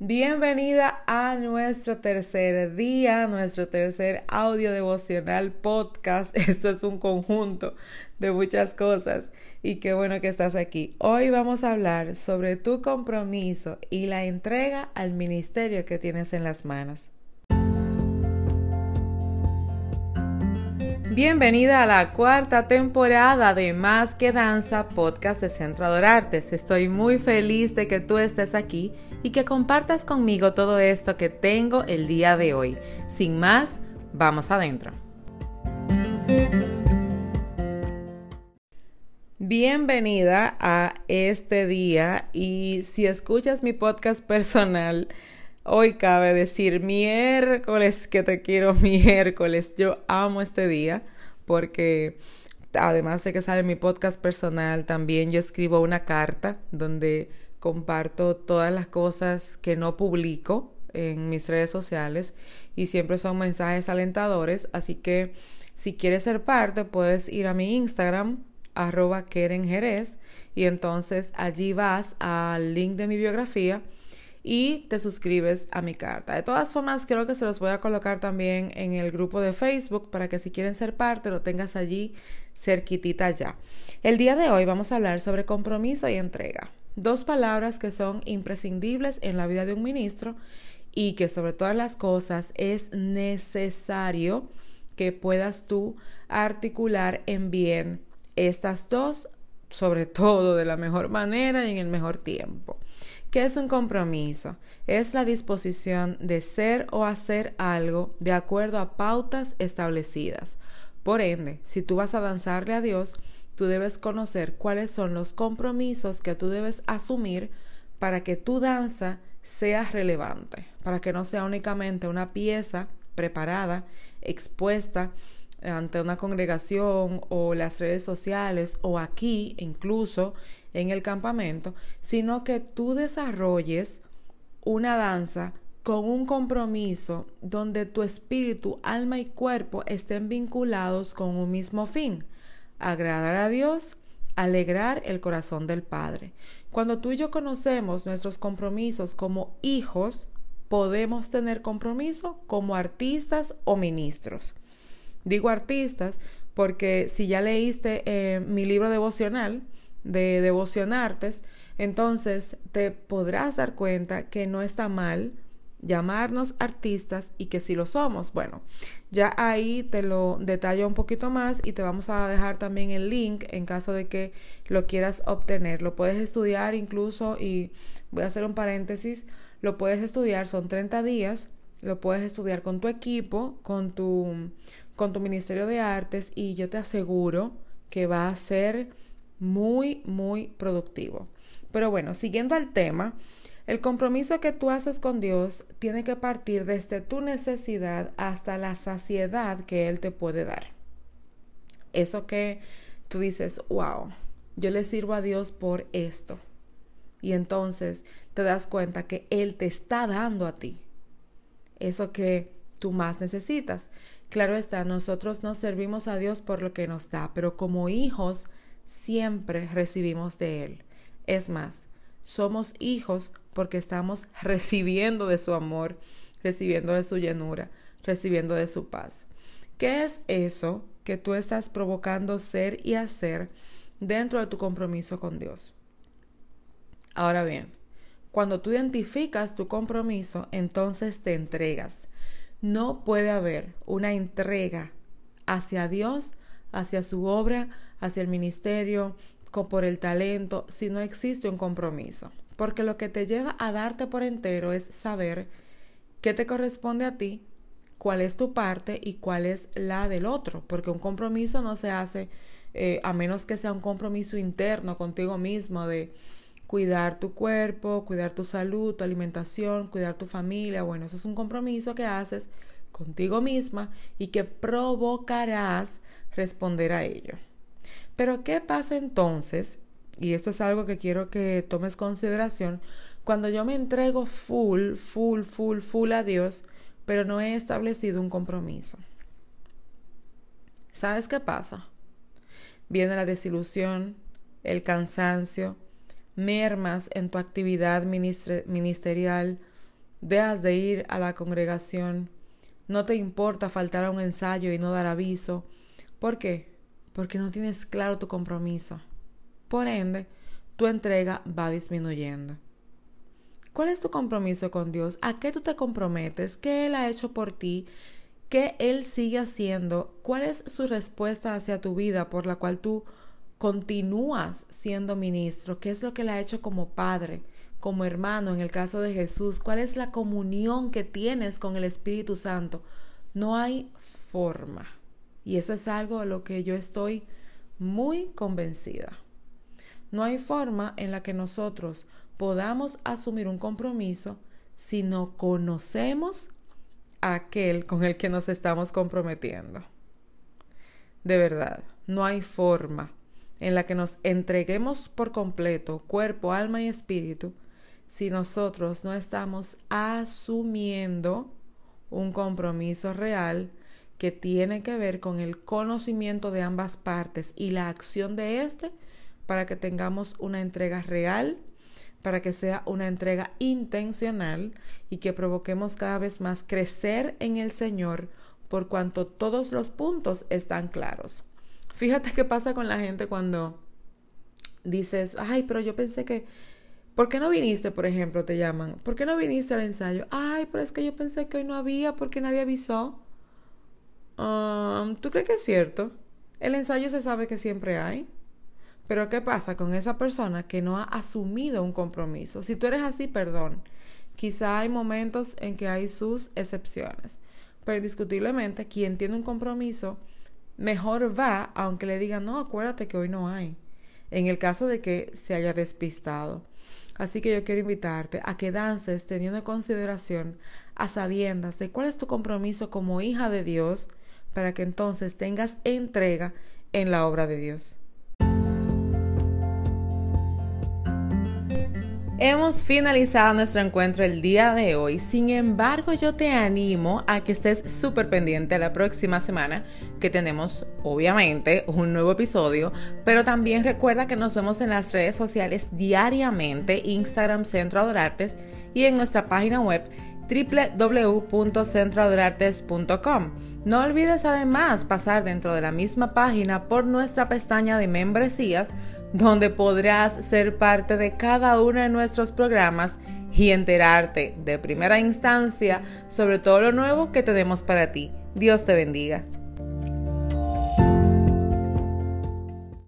Bienvenida a nuestro tercer día, nuestro tercer audio devocional podcast. Esto es un conjunto de muchas cosas y qué bueno que estás aquí. Hoy vamos a hablar sobre tu compromiso y la entrega al ministerio que tienes en las manos. Bienvenida a la cuarta temporada de Más que Danza, podcast de Centro Adorartes. Estoy muy feliz de que tú estés aquí y que compartas conmigo todo esto que tengo el día de hoy. Sin más, vamos adentro. Bienvenida a este día y si escuchas mi podcast personal, hoy cabe decir miércoles que te quiero miércoles. Yo amo este día porque además de que sale mi podcast personal, también yo escribo una carta donde comparto todas las cosas que no publico en mis redes sociales y siempre son mensajes alentadores, así que si quieres ser parte puedes ir a mi Instagram arroba y entonces allí vas al link de mi biografía y te suscribes a mi carta. De todas formas, creo que se los voy a colocar también en el grupo de Facebook para que si quieren ser parte lo tengas allí cerquitita ya. El día de hoy vamos a hablar sobre compromiso y entrega. Dos palabras que son imprescindibles en la vida de un ministro y que sobre todas las cosas es necesario que puedas tú articular en bien estas dos, sobre todo de la mejor manera y en el mejor tiempo. ¿Qué es un compromiso? Es la disposición de ser o hacer algo de acuerdo a pautas establecidas. Por ende, si tú vas a danzarle a Dios, tú debes conocer cuáles son los compromisos que tú debes asumir para que tu danza sea relevante, para que no sea únicamente una pieza preparada, expuesta ante una congregación o las redes sociales o aquí incluso en el campamento, sino que tú desarrolles una danza con un compromiso donde tu espíritu, alma y cuerpo estén vinculados con un mismo fin agradar a Dios, alegrar el corazón del Padre. Cuando tú y yo conocemos nuestros compromisos como hijos, podemos tener compromiso como artistas o ministros. Digo artistas porque si ya leíste eh, mi libro devocional de devocionartes, entonces te podrás dar cuenta que no está mal llamarnos artistas y que si lo somos, bueno, ya ahí te lo detallo un poquito más y te vamos a dejar también el link en caso de que lo quieras obtener. Lo puedes estudiar incluso y voy a hacer un paréntesis, lo puedes estudiar, son 30 días, lo puedes estudiar con tu equipo, con tu, con tu Ministerio de Artes y yo te aseguro que va a ser muy, muy productivo. Pero bueno, siguiendo al tema, el compromiso que tú haces con Dios tiene que partir desde tu necesidad hasta la saciedad que Él te puede dar. Eso que tú dices, wow, yo le sirvo a Dios por esto. Y entonces te das cuenta que Él te está dando a ti eso que tú más necesitas. Claro está, nosotros nos servimos a Dios por lo que nos da, pero como hijos siempre recibimos de Él. Es más, somos hijos porque estamos recibiendo de su amor, recibiendo de su llenura, recibiendo de su paz. ¿Qué es eso que tú estás provocando ser y hacer dentro de tu compromiso con Dios? Ahora bien, cuando tú identificas tu compromiso, entonces te entregas. No puede haber una entrega hacia Dios, hacia su obra, hacia el ministerio, por el talento, si no existe un compromiso porque lo que te lleva a darte por entero es saber qué te corresponde a ti, cuál es tu parte y cuál es la del otro, porque un compromiso no se hace eh, a menos que sea un compromiso interno contigo mismo de cuidar tu cuerpo, cuidar tu salud, tu alimentación, cuidar tu familia. Bueno, eso es un compromiso que haces contigo misma y que provocarás responder a ello. Pero ¿qué pasa entonces y esto es algo que quiero que tomes consideración, cuando yo me entrego full, full, full, full a Dios, pero no he establecido un compromiso. ¿Sabes qué pasa? Viene la desilusión, el cansancio, mermas en tu actividad ministerial, dejas de ir a la congregación, no te importa faltar a un ensayo y no dar aviso. ¿Por qué? Porque no tienes claro tu compromiso. Por ende, tu entrega va disminuyendo. ¿Cuál es tu compromiso con Dios? ¿A qué tú te comprometes? ¿Qué Él ha hecho por ti? ¿Qué Él sigue haciendo? ¿Cuál es su respuesta hacia tu vida por la cual tú continúas siendo ministro? ¿Qué es lo que Él ha hecho como padre, como hermano en el caso de Jesús? ¿Cuál es la comunión que tienes con el Espíritu Santo? No hay forma. Y eso es algo de lo que yo estoy muy convencida. No hay forma en la que nosotros podamos asumir un compromiso si no conocemos a aquel con el que nos estamos comprometiendo. De verdad, no hay forma en la que nos entreguemos por completo, cuerpo, alma y espíritu, si nosotros no estamos asumiendo un compromiso real que tiene que ver con el conocimiento de ambas partes y la acción de éste para que tengamos una entrega real para que sea una entrega intencional y que provoquemos cada vez más crecer en el Señor por cuanto todos los puntos están claros. Fíjate qué pasa con la gente cuando dices, ay, pero yo pensé que, ¿por qué no viniste, por ejemplo, te llaman? ¿Por qué no viniste al ensayo? Ay, pero es que yo pensé que hoy no había porque nadie avisó. Um, ¿Tú crees que es cierto? El ensayo se sabe que siempre hay. Pero ¿qué pasa con esa persona que no ha asumido un compromiso? Si tú eres así, perdón. Quizá hay momentos en que hay sus excepciones. Pero indiscutiblemente, quien tiene un compromiso, mejor va aunque le digan, no, acuérdate que hoy no hay. En el caso de que se haya despistado. Así que yo quiero invitarte a que dances teniendo en consideración a sabiendas de cuál es tu compromiso como hija de Dios para que entonces tengas entrega en la obra de Dios. Hemos finalizado nuestro encuentro el día de hoy, sin embargo yo te animo a que estés súper pendiente la próxima semana, que tenemos obviamente un nuevo episodio, pero también recuerda que nos vemos en las redes sociales diariamente, Instagram Centro Adorartes y en nuestra página web www.centroadorartes.com. No olvides además pasar dentro de la misma página por nuestra pestaña de membresías donde podrás ser parte de cada uno de nuestros programas y enterarte de primera instancia sobre todo lo nuevo que tenemos para ti. Dios te bendiga.